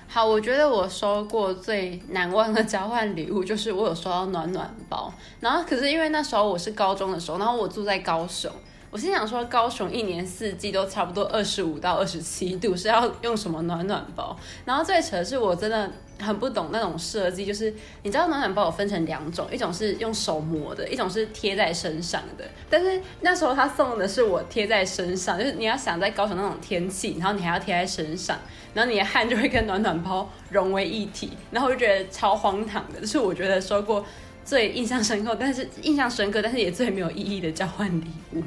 S9: 好，我觉得我收过最难忘的交换礼物就是我有收到暖暖包，然后可是因为那时候我是高中的时候，然后我住在高雄。我心想说，高雄一年四季都差不多二十五到二十七度，是要用什么暖暖包？然后最扯的是，我真的很不懂那种设计，就是你知道暖暖包有分成两种，一种是用手磨的，一种是贴在身上的。但是那时候他送的是我贴在身上，就是你要想在高雄那种天气，然后你还要贴在身上，然后你的汗就会跟暖暖包融为一体，然后我就觉得超荒唐的。就是我觉得收过最印象深刻，但是印象深刻，但是也最没有意义的交换礼物。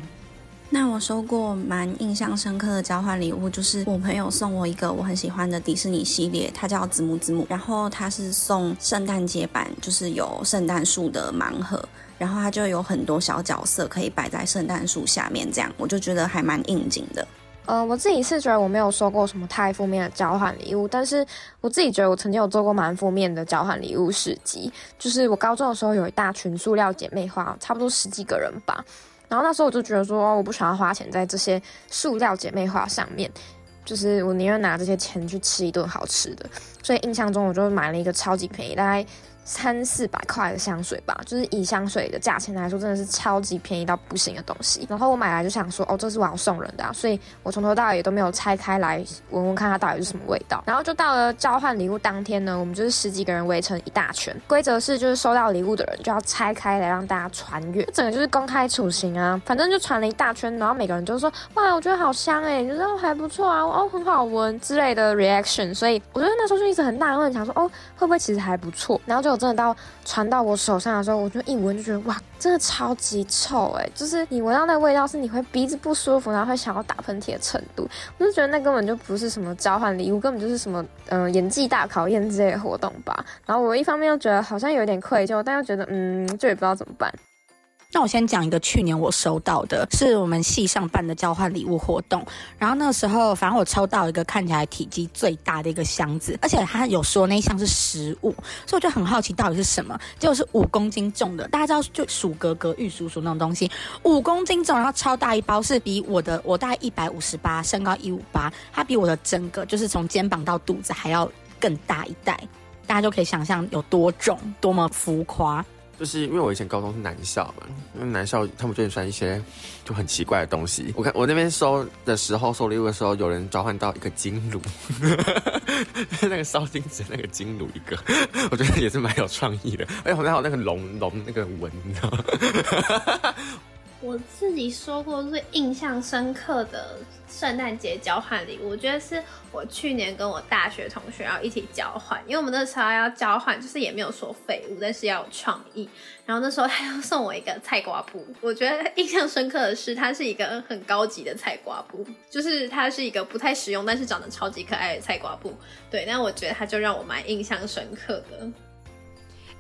S11: 那我收过蛮印象深刻的交换礼物，就是我朋友送我一个我很喜欢的迪士尼系列，它叫子母子母，然后它是送圣诞节版，就是有圣诞树的盲盒，然后它就有很多小角色可以摆在圣诞树下面，这样我就觉得还蛮应景的。
S12: 呃，我自己是觉得我没有收过什么太负面的交换礼物，但是我自己觉得我曾经有做过蛮负面的交换礼物事迹，就是我高中的时候有一大群塑料姐妹花，差不多十几个人吧。然后那时候我就觉得说，我不想要花钱在这些塑料姐妹花上面，就是我宁愿拿这些钱去吃一顿好吃的。所以印象中我就买了一个超级便宜，大概三四百块的香水吧，就是以香水的价钱来说，真的是超级便宜到不行的东西。然后我买来就想说，哦，这是我要送人的啊，所以我从头到尾都没有拆开来闻闻看它到底是什么味道。然后就到了交换礼物当天呢，我们就是十几个人围成一大圈，规则是就是收到礼物的人就要拆开来让大家传阅，整个就是公开处刑啊。反正就传了一大圈，然后每个人就说，哇，我觉得好香哎，觉得还不错啊，哦，很好闻之类的 reaction。所以我觉得那时候就一直很纳闷，想说，哦，会不会其实还不错？然后就。真的到传到我手上的时候，我就一闻就觉得哇，真的超级臭哎！就是你闻到那个味道，是你会鼻子不舒服，然后会想要打喷嚏的程度。我就觉得那根本就不是什么交换礼物，根本就是什么嗯、演技大考验之类的活动吧。然后我一方面又觉得好像有点愧疚，但又觉得嗯，就也不知道怎么办。
S8: 那我先讲一个去年我收到的，是我们系上办的交换礼物活动。然后那时候，反正我抽到一个看起来体积最大的一个箱子，而且他有说那一箱是食物，所以我就很好奇到底是什么。结果是五公斤重的，大家知道就鼠格格、玉蜀黍那种东西，五公斤重，然后超大一包，是比我的我大概一百五十八，身高一五八，它比我的整个就是从肩膀到肚子还要更大一袋，大家就可以想象有多重，多么浮夸。
S7: 就是因为我以前高中是男校嘛，因为男校他们就会穿一些就很奇怪的东西。我看我那边收的时候，收礼物的时候，有人召唤到一个金炉，那个烧金纸那个金炉一个，我觉得也是蛮有创意的。哎好像还有那个龙龙那个纹，你知道吗？
S5: 我自己说过最印象深刻的圣诞节交换礼物，我觉得是我去年跟我大学同学要一起交换，因为我们那时候要交换，就是也没有说废物，但是要有创意。然后那时候他要送我一个菜瓜布，我觉得印象深刻的是，它是一个很高级的菜瓜布，就是它是一个不太实用，但是长得超级可爱的菜瓜布。对，但我觉得它就让我蛮印象深刻的。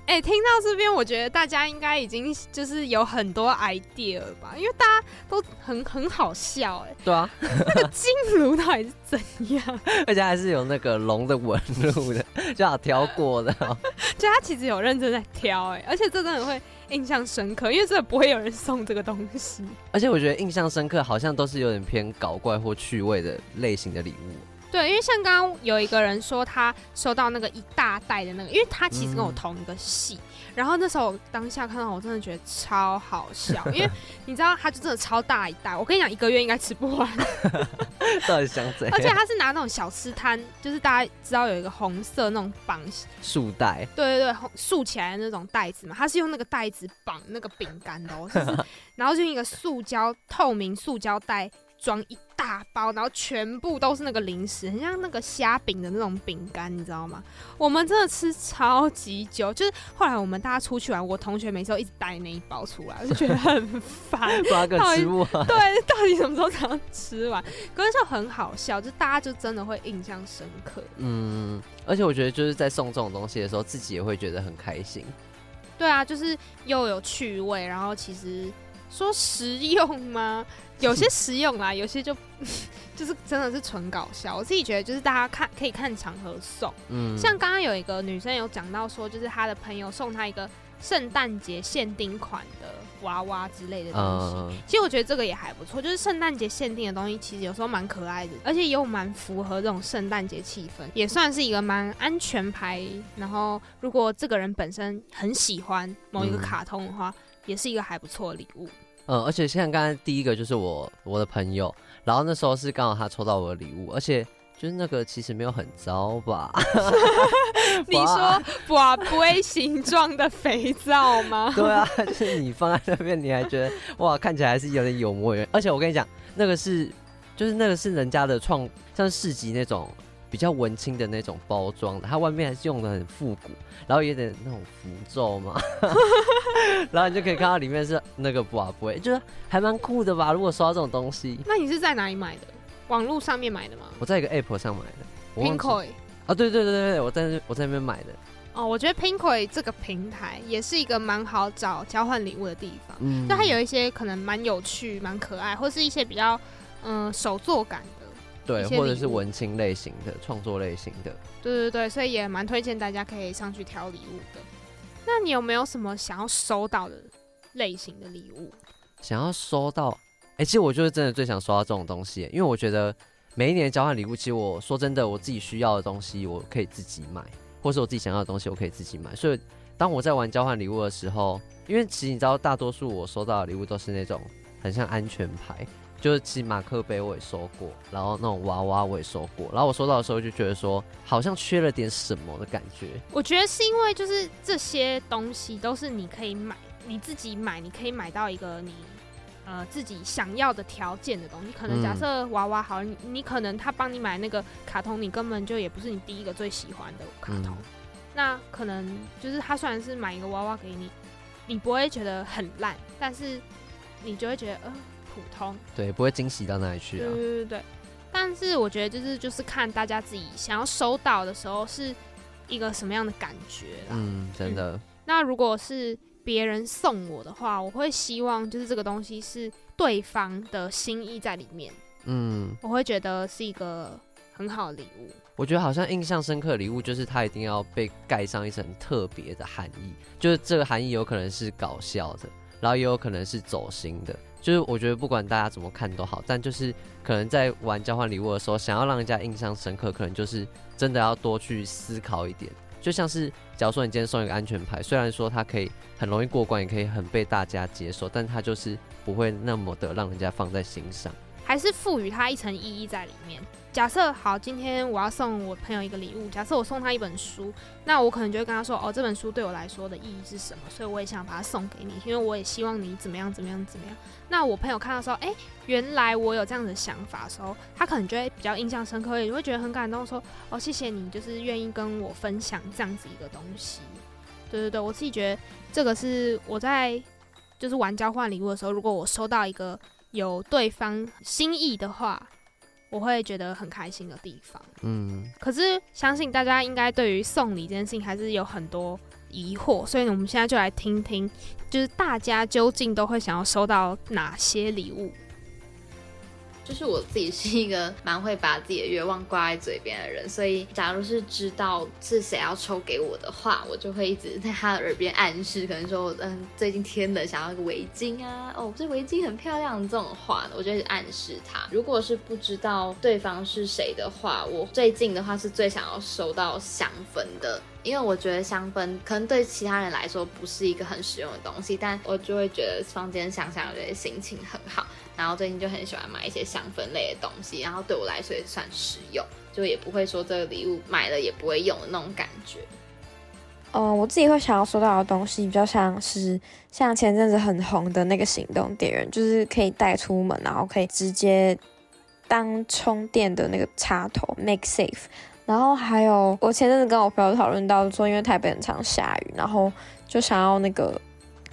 S1: 哎、欸，听到这边，我觉得大家应该已经就是有很多 idea 了吧？因为大家都很很好笑，哎。
S2: 对啊，
S1: 那 个金炉到底是怎样？
S2: 而且还是有那个龙的纹路的，就好挑过的。
S1: 就他其实有认真在挑，哎，而且这真的会印象深刻，因为真的不会有人送这个东西。
S2: 而且我觉得印象深刻，好像都是有点偏搞怪或趣味的类型的礼物。
S1: 对，因为像刚刚有一个人说他收到那个一大袋的那个，因为他其实跟我同一个系，嗯、然后那时候当下看到我真的觉得超好笑，因为你知道他就真的超大一袋，我跟你讲一个月应该吃不完。
S2: 到底想怎样？
S1: 而且他是拿那种小吃摊，就是大家知道有一个红色那种绑
S2: 束带，
S1: 对对对，竖起来的那种袋子嘛，他是用那个袋子绑那个饼干的哦，就是，然后就一个塑胶透明塑胶袋。装一大包，然后全部都是那个零食，很像那个虾饼的那种饼干，你知道吗？我们真的吃超级久，就是后来我们大家出去玩，我同学每次都一直带那一包出来，我就觉得很烦，
S2: 八个吃不完。
S1: 对，到底什么时候才能吃完？可是就很好笑，就大家就真的会印象深刻。
S2: 嗯，而且我觉得就是在送这种东西的时候，自己也会觉得很开心。
S1: 对啊，就是又有趣味，然后其实说实用吗？有些实用啦，有些就 就是真的是纯搞笑。我自己觉得就是大家看可以看场合送，嗯，像刚刚有一个女生有讲到说，就是她的朋友送她一个圣诞节限定款的娃娃之类的东西。嗯，其实我觉得这个也还不错，就是圣诞节限定的东西，其实有时候蛮可爱的，而且又蛮符合这种圣诞节气氛，也算是一个蛮安全牌。然后如果这个人本身很喜欢某一个卡通的话，嗯，也是一个还不错的礼物。
S2: 嗯，而且像刚才第一个就是我我的朋友，然后那时候是刚好他抽到我的礼物，而且就是那个其实没有很糟吧？
S1: 你说瓦杯形状的肥皂吗？
S2: 对啊，就是你放在那边，你还觉得哇，看起来还是有点有模有样。而且我跟你讲，那个是就是那个是人家的创，像市集那种。比较文青的那种包装的，它外面还是用的很复古，然后有点那种符咒嘛，然后你就可以看到里面是那个布啊布，就是还蛮酷的吧？如果刷到这种东西，
S1: 那你是在哪里买的？网络上面买的吗？
S2: 我在一个 App 上买的
S1: ，Pinkoi
S2: 啊，对对对对，我在我在那边买的。
S1: 哦，我觉得 Pinkoi 这个平台也是一个蛮好找交换礼物的地方，嗯，就它有一些可能蛮有趣、蛮可爱，或是一些比较嗯、呃、手作感。
S2: 对，或者是文青类型的创作类型的，
S1: 对对对，所以也蛮推荐大家可以上去挑礼物的。那你有没有什么想要收到的类型的礼物？
S2: 想要收到？哎、欸，其实我就是真的最想收到这种东西，因为我觉得每一年交换礼物，其实我说真的，我自己需要的东西我可以自己买，或是我自己想要的东西我可以自己买。所以当我在玩交换礼物的时候，因为其实你知道，大多数我收到的礼物都是那种很像安全牌。就是马克杯我也收过，然后那种娃娃我也收过，然后我收到的时候就觉得说好像缺了点什么的感觉。
S1: 我觉得是因为就是这些东西都是你可以买，你自己买，你可以买到一个你呃自己想要的条件的东西。可能假设娃娃好，你你可能他帮你买那个卡通，你根本就也不是你第一个最喜欢的卡通。嗯那可能就是他虽然是买一个娃娃给你，你不会觉得很烂，但是你就会觉得呃普通，
S2: 对，不会惊喜到哪里去啊。
S1: 对对对对。但是我觉得就是就是看大家自己想要收到的时候是一个什么样的感觉啦。
S2: 嗯，真的。
S1: 嗯、那如果是别人送我的话，我会希望就是这个东西是对方的心意在里面。嗯，我会觉得是一个很好的礼物。
S2: 我觉得好像印象深刻的礼物，就是它一定要被盖上一层特别的含义，就是这个含义有可能是搞笑的，然后也有可能是走心的。就是我觉得不管大家怎么看都好，但就是可能在玩交换礼物的时候，想要让人家印象深刻，可能就是真的要多去思考一点。就像是假如说你今天送一个安全牌，虽然说它可以很容易过关，也可以很被大家接受，但它就是不会那么的让人家放在心上。
S1: 还是赋予它一层意义在里面。假设好，今天我要送我朋友一个礼物，假设我送他一本书，那我可能就会跟他说，哦，这本书对我来说的意义是什么？所以我也想把它送给你，因为我也希望你怎么样怎么样怎么样。那我朋友看到说，哎、原来我有这样的想法的时候，他可能就会比较印象深刻，也会觉得很感动，说，哦，谢谢你，就是愿意跟我分享这样子一个东西。对对对，我自己觉得这个是我在就是玩交换礼物的时候，如果我收到一个。有对方心意的话，我会觉得很开心的地方。嗯，可是相信大家应该对于送礼这件事情还是有很多疑惑，所以我们现在就来听听，就是大家究竟都会想要收到哪些礼物。
S6: 就是我自己是一个蛮会把自己的愿望挂在嘴边的人，所以假如是知道是谁要抽给我的话，我就会一直在他的耳边暗示，可能说，嗯，最近天冷，想要一个围巾啊，哦，这围巾很漂亮，这种话，我就会暗示他。如果是不知道对方是谁的话，我最近的话是最想要收到香氛的。因为我觉得香氛可能对其他人来说不是一个很实用的东西，但我就会觉得房间香香，觉得心情很好。然后最近就很喜欢买一些香氛类的东西，然后对我来说也算实用，就也不会说这个礼物买了也不会用的那种感觉。
S11: 哦，我自己会想要收到的东西比较像是像前阵子很红的那个行动电源，就是可以带出门，然后可以直接当充电的那个插头，Make Safe。然后还有，我前阵子跟我朋友讨论到说，因为台北很常下雨，然后就想要那个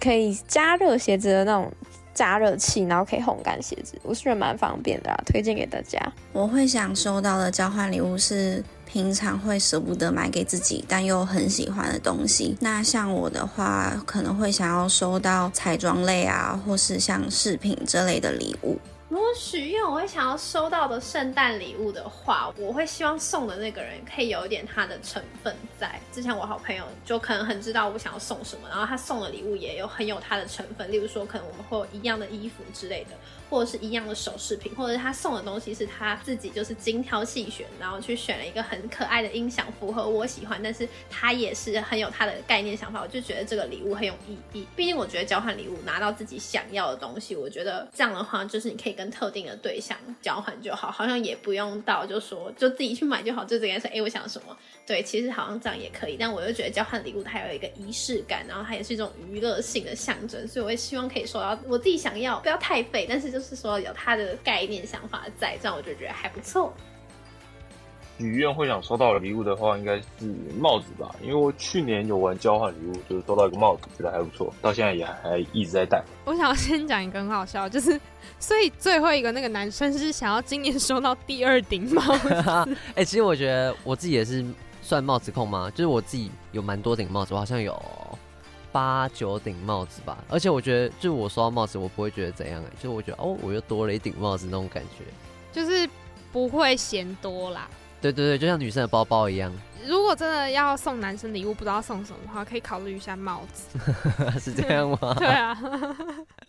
S11: 可以加热鞋子的那种加热器，然后可以烘干鞋子，我是觉得蛮方便的啊，推荐给大家。
S13: 我会想收到的交换礼物是平常会舍不得买给自己，但又很喜欢的东西。那像我的话，可能会想要收到彩妆类啊，或是像饰品这类的礼物。
S5: 如果许愿我会想要收到的圣诞礼物的话，我会希望送的那个人可以有一点他的成分在。之前我好朋友就可能很知道我想要送什么，然后他送的礼物也有很有他的成分，例如说可能我们会有一样的衣服之类的。或者是一样的首饰品，或者是他送的东西是他自己就是精挑细选，然后去选了一个很可爱的音响，符合我喜欢，但是他也是很有他的概念想法，我就觉得这个礼物很有意义。毕竟我觉得交换礼物拿到自己想要的东西，我觉得这样的话就是你可以跟特定的对象交换就好，好像也不用到就说就自己去买就好，就这个说哎我想什么，对，其实好像这样也可以。但我又觉得交换礼物它有一个仪式感，然后它也是一种娱乐性的象征，所以我也希望可以收到我自己想要，不要太废，但是就是说有它的概念想法在，这样我就觉得还不错。
S10: 许愿会想收到的礼物的话，应该是帽子吧，因为我去年有玩交换礼物，就是收到一个帽子，觉得还不错，到现在也还，还一直在戴。
S1: 我想要先讲一个很好笑，就是所以最后一个那个男生是想要今年收到第二顶帽子。
S2: 哎、欸，其实我觉得我自己也是算帽子控吗？就是我自己有蛮多顶帽子，我好像有。八九顶帽子吧，而且我觉得，就是我收到帽子，我不会觉得怎样哎、欸，就我觉得哦，我又多了一顶帽子那种感觉，就是
S1: 不会嫌多啦。
S2: 对对对，就像女生的包包一样。
S1: 如果真的要送男生礼物，不知道送什么的话，可以考虑一下帽子。
S2: 是这样吗？
S1: 对啊。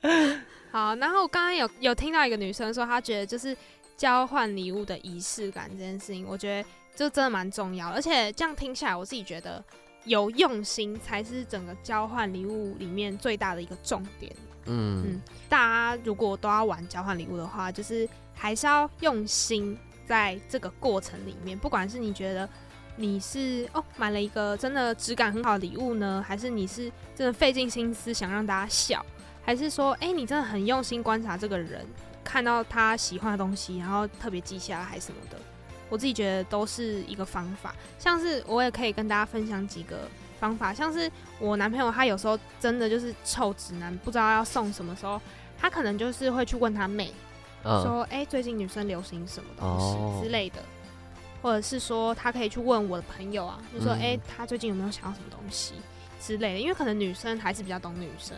S1: 好，然后我刚刚有有听到一个女生说，她觉得就是交换礼物的仪式感这件事情，我觉得就真的蛮重要，而且这样听起来，我自己觉得。有用心才是整个交换礼物里面最大的一个重点。嗯嗯，大家如果都要玩交换礼物的话，就是还是要用心在这个过程里面。不管是你觉得你是哦买了一个真的质感很好的礼物呢，还是你是真的费尽心思想让大家笑，还是说哎、欸、你真的很用心观察这个人，看到他喜欢的东西，然后特别记下来还是什么的。我自己觉得都是一个方法。像是我也可以跟大家分享几个方法，像是我男朋友他有时候真的就是臭直男，不知道要送什么时候，他可能就是会去问他妹，嗯、说：“哎、欸，最近女生流行什么东西之类的。哦”或者是说他可以去问我的朋友啊，就说：“哎、嗯欸，他最近有没有想要什么东西之类的？”因为可能女生还是比较懂女生。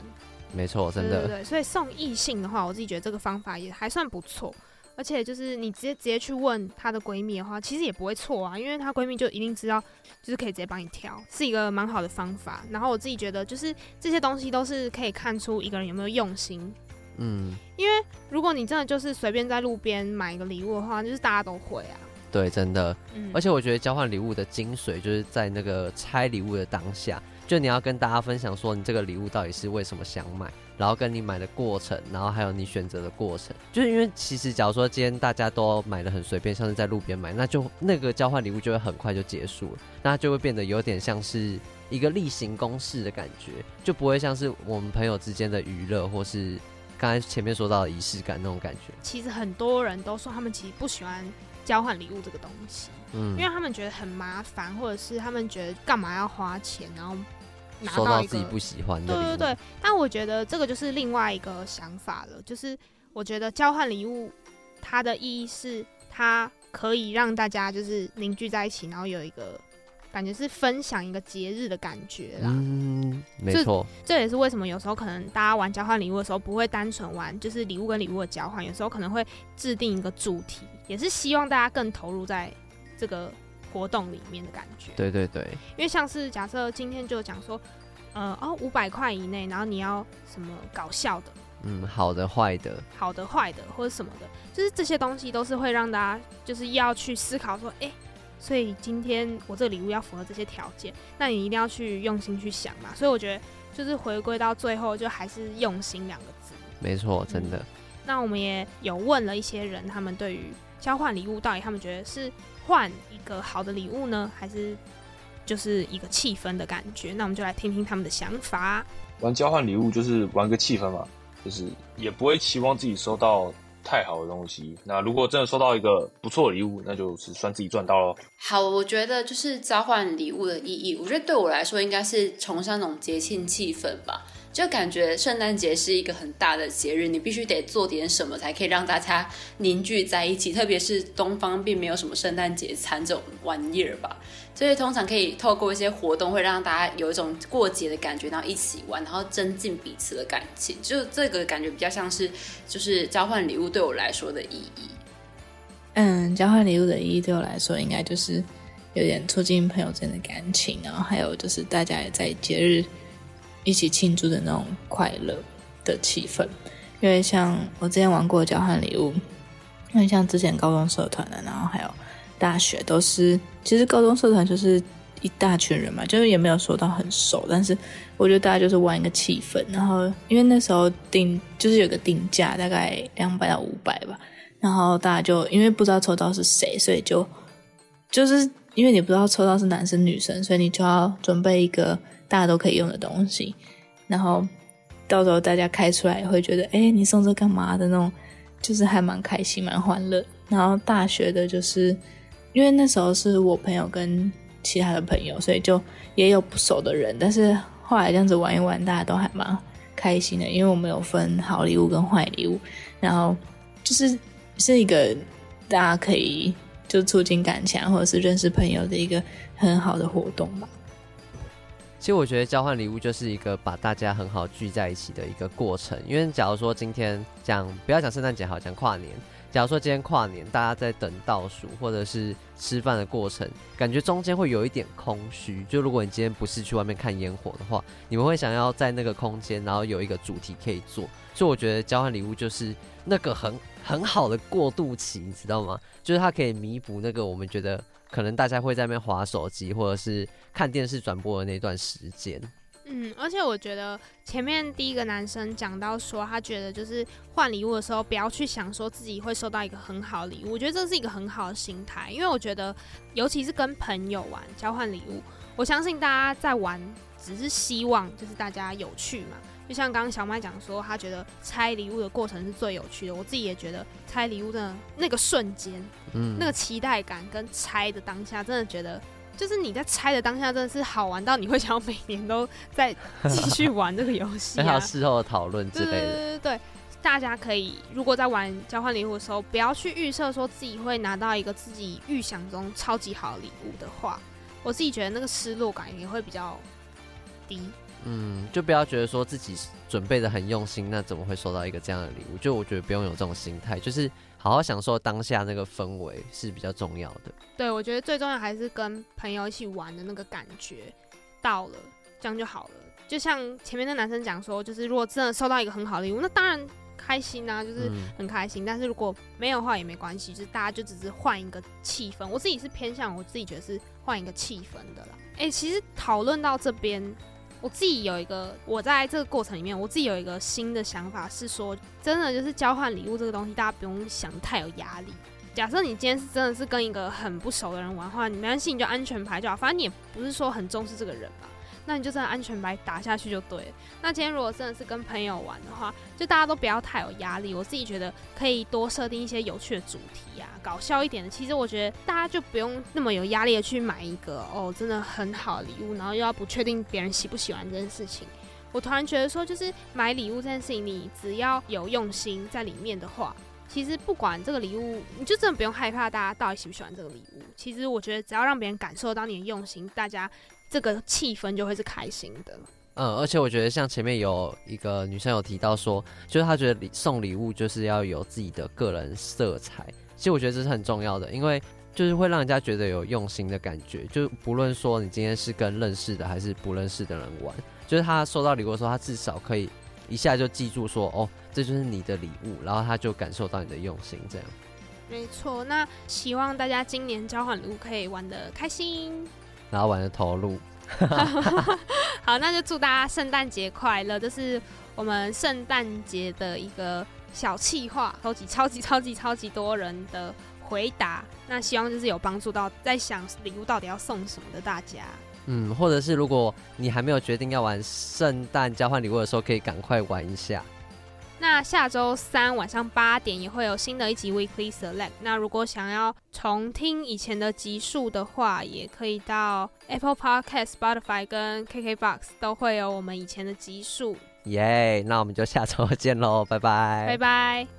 S2: 没错，真的。
S1: 对对对，所以送异性的话，我自己觉得这个方法也还算不错。而且就是你直接直接去问她的闺蜜的话，其实也不会错啊，因为她闺蜜就一定知道，就是可以直接帮你挑，是一个蛮好的方法。然后我自己觉得，就是这些东西都是可以看出一个人有没有用心。
S2: 嗯，
S1: 因为如果你真的就是随便在路边买一个礼物的话，就是大家都会啊。
S2: 对，真的。嗯，而且我觉得交换礼物的精髓就是在那个拆礼物的当下。就你要跟大家分享说，你这个礼物到底是为什么想买，然后跟你买的过程，然后还有你选择的过程。就是因为其实假如说今天大家都买的很随便，像是在路边买，那就那个交换礼物就会很快就结束了，那就会变得有点像是一个例行公事的感觉，就不会像是我们朋友之间的娱乐，或是刚才前面说到的仪式感那种感觉。
S1: 其实很多人都说他们其实不喜欢交换礼物这个东西，嗯，因为他们觉得很麻烦，或者是他们觉得干嘛要花钱，然后。拿到，
S2: 自己不喜欢的，
S1: 对对对。但我觉得这个就是另外一个想法了，就是我觉得交换礼物它的意义是，它可以让大家就是凝聚在一起，然后有一个感觉是分享一个节日的感觉啦。
S2: 嗯，没错。
S1: 这也是为什么有时候可能大家玩交换礼物的时候不会单纯玩，就是礼物跟礼物的交换，有时候可能会制定一个主题，也是希望大家更投入在这个。活动里面的感觉，
S2: 对对对，
S1: 因为像是假设今天就讲说，呃哦五百块以内，然后你要什么搞笑的，
S2: 嗯，好的坏的，
S1: 好的坏的或者什么的，就是这些东西都是会让大家就是要去思考说，哎、欸，所以今天我这个礼物要符合这些条件，那你一定要去用心去想嘛。所以我觉得就是回归到最后，就还是用心两个字。
S2: 没错，真的、嗯。
S1: 那我们也有问了一些人，他们对于交换礼物到底他们觉得是。换一个好的礼物呢，还是就是一个气氛的感觉？那我们就来听听他们的想法。
S10: 玩交换礼物就是玩个气氛嘛，就是也不会期望自己收到太好的东西。那如果真的收到一个不错的礼物，那就是算自己赚到了。
S9: 好，我觉得就是交换礼物的意义，我觉得对我来说应该是崇尚那种节庆气氛吧。就感觉圣诞节是一个很大的节日，你必须得做点什么才可以让大家凝聚在一起。特别是东方并没有什么圣诞节餐这种玩意儿吧，所以通常可以透过一些活动，会让大家有一种过节的感觉，然后一起玩，然后增进彼此的感情。就这个感觉比较像是，就是交换礼物对我来说的意义。
S14: 嗯，交换礼物的意义对我来说，应该就是有点促进朋友之间的感情，然后还有就是大家也在节日。一起庆祝的那种快乐的气氛，因为像我之前玩过交换礼物，因为像之前高中社团的，然后还有大学都是，其实高中社团就是一大群人嘛，就是也没有说到很熟，但是我觉得大家就是玩一个气氛，然后因为那时候定就是有个定价大概两百到五百吧，然后大家就因为不知道抽到是谁，所以就就是因为你不知道抽到是男生女生，所以你就要准备一个。大家都可以用的东西，然后到时候大家开出来也会觉得，哎，你送这干嘛的那种，就是还蛮开心、蛮欢乐。然后大学的，就是因为那时候是我朋友跟其他的朋友，所以就也有不熟的人。但是后来这样子玩一玩，大家都还蛮开心的，因为我们有分好礼物跟坏礼物，然后就是是一个大家可以就促进感情或者是认识朋友的一个很好的活动吧。
S2: 其实我觉得交换礼物就是一个把大家很好聚在一起的一个过程。因为假如说今天讲不要讲圣诞节，好讲跨年。假如说今天跨年，大家在等倒数或者是吃饭的过程，感觉中间会有一点空虚。就如果你今天不是去外面看烟火的话，你们会想要在那个空间，然后有一个主题可以做。所以我觉得交换礼物就是那个很很好的过渡期，你知道吗？就是它可以弥补那个我们觉得。可能大家会在那边划手机，或者是看电视转播的那段时间。
S1: 嗯，而且我觉得前面第一个男生讲到说，他觉得就是换礼物的时候，不要去想说自己会收到一个很好的礼物。我觉得这是一个很好的心态，因为我觉得，尤其是跟朋友玩交换礼物，我相信大家在玩只是希望就是大家有趣嘛。就像刚刚小麦讲说，他觉得拆礼物的过程是最有趣的。我自己也觉得拆礼物的那个瞬间，嗯，那个期待感跟拆的当下，真的觉得就是你在拆的当下，真的是好玩到你会想要每年都在继续 玩这个游戏啊。
S2: 还有事后的讨论之类的。对对对
S1: 对，大家可以如果在玩交换礼物的时候，不要去预设说自己会拿到一个自己预想中超级好的礼物的话，我自己觉得那个失落感也会比较低。
S2: 嗯，就不要觉得说自己准备的很用心，那怎么会收到一个这样的礼物？就我觉得不用有这种心态，就是好好享受当下那个氛围是比较重要的。
S1: 对，我觉得最重要还是跟朋友一起玩的那个感觉到了，这样就好了。就像前面那男生讲说，就是如果真的收到一个很好的礼物，那当然开心啊，就是很开心。嗯、但是如果没有的话也没关系，就是大家就只是换一个气氛。我自己是偏向我自己觉得是换一个气氛的啦。哎、欸，其实讨论到这边。我自己有一个，我在这个过程里面，我自己有一个新的想法是说，真的就是交换礼物这个东西，大家不用想太有压力。假设你今天是真的是跟一个很不熟的人玩的话，你没关系，你就安全牌就好，反正你也不是说很重视这个人吧。那你就真的安全牌打下去就对了。那今天如果真的是跟朋友玩的话，就大家都不要太有压力。我自己觉得可以多设定一些有趣的主题啊，搞笑一点的。其实我觉得大家就不用那么有压力的去买一个哦，真的很好的礼物，然后又要不确定别人喜不喜欢这件事情。我突然觉得说，就是买礼物这件事情，你只要有用心在里面的话，其实不管这个礼物，你就真的不用害怕大家到底喜不喜欢这个礼物。其实我觉得只要让别人感受到你的用心，大家。这个气氛就会是开心的。
S2: 嗯，而且我觉得像前面有一个女生有提到说，就是她觉得礼送礼物就是要有自己的个人色彩。其实我觉得这是很重要的，因为就是会让人家觉得有用心的感觉。就不论说你今天是跟认识的还是不认识的人玩，就是他收到礼物的时候，他至少可以一下就记住说，哦，这就是你的礼物，然后他就感受到你的用心。这样。
S1: 没错，那希望大家今年交换礼物可以玩得开心。
S2: 然后玩的投入，
S1: 好，那就祝大家圣诞节快乐！这是我们圣诞节的一个小气话，收集超级超级超级多人的回答。那希望就是有帮助到在想礼物到底要送什么的大家。
S2: 嗯，或者是如果你还没有决定要玩圣诞交换礼物的时候，可以赶快玩一下。
S1: 那下周三晚上八点也会有新的一集 Weekly Select。那如果想要重听以前的集数的话，也可以到 Apple Podcast、Spotify 跟 KKBox 都会有我们以前的集数。
S2: 耶！那我们就下周见喽，拜拜，
S1: 拜拜。